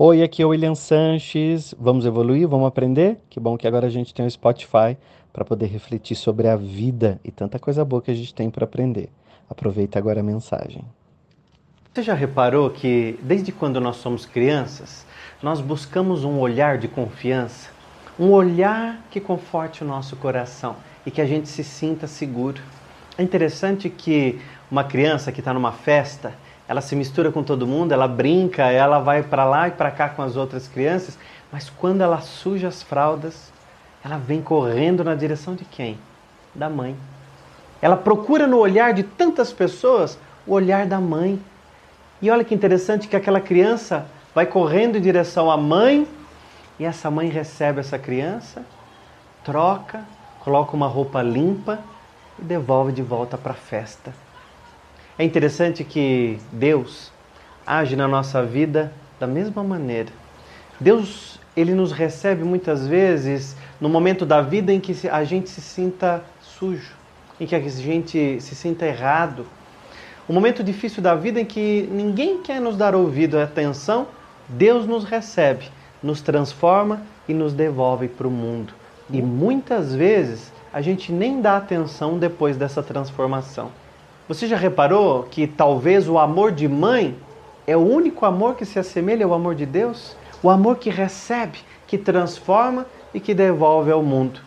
Oi, aqui é o William Sanches. Vamos evoluir? Vamos aprender? Que bom que agora a gente tem o Spotify para poder refletir sobre a vida e tanta coisa boa que a gente tem para aprender. Aproveita agora a mensagem. Você já reparou que desde quando nós somos crianças, nós buscamos um olhar de confiança, um olhar que conforte o nosso coração e que a gente se sinta seguro. É interessante que uma criança que está numa festa, ela se mistura com todo mundo, ela brinca, ela vai para lá e para cá com as outras crianças, mas quando ela suja as fraldas, ela vem correndo na direção de quem? Da mãe. Ela procura no olhar de tantas pessoas o olhar da mãe. E olha que interessante que aquela criança vai correndo em direção à mãe e essa mãe recebe essa criança, troca, coloca uma roupa limpa e devolve de volta para a festa. É interessante que Deus age na nossa vida da mesma maneira. Deus, ele nos recebe muitas vezes no momento da vida em que a gente se sinta sujo, em que a gente se sinta errado. Um momento difícil da vida em que ninguém quer nos dar ouvido atenção, Deus nos recebe, nos transforma e nos devolve para o mundo. E muitas vezes a gente nem dá atenção depois dessa transformação. Você já reparou que talvez o amor de mãe é o único amor que se assemelha ao amor de Deus? O amor que recebe, que transforma e que devolve ao mundo.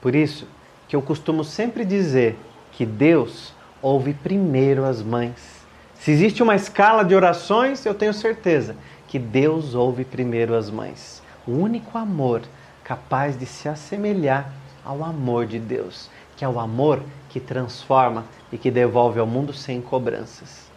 Por isso que eu costumo sempre dizer que Deus ouve primeiro as mães. Se existe uma escala de orações, eu tenho certeza que Deus ouve primeiro as mães. O único amor capaz de se assemelhar ao amor de Deus, que é o amor que transforma e que devolve ao mundo sem cobranças.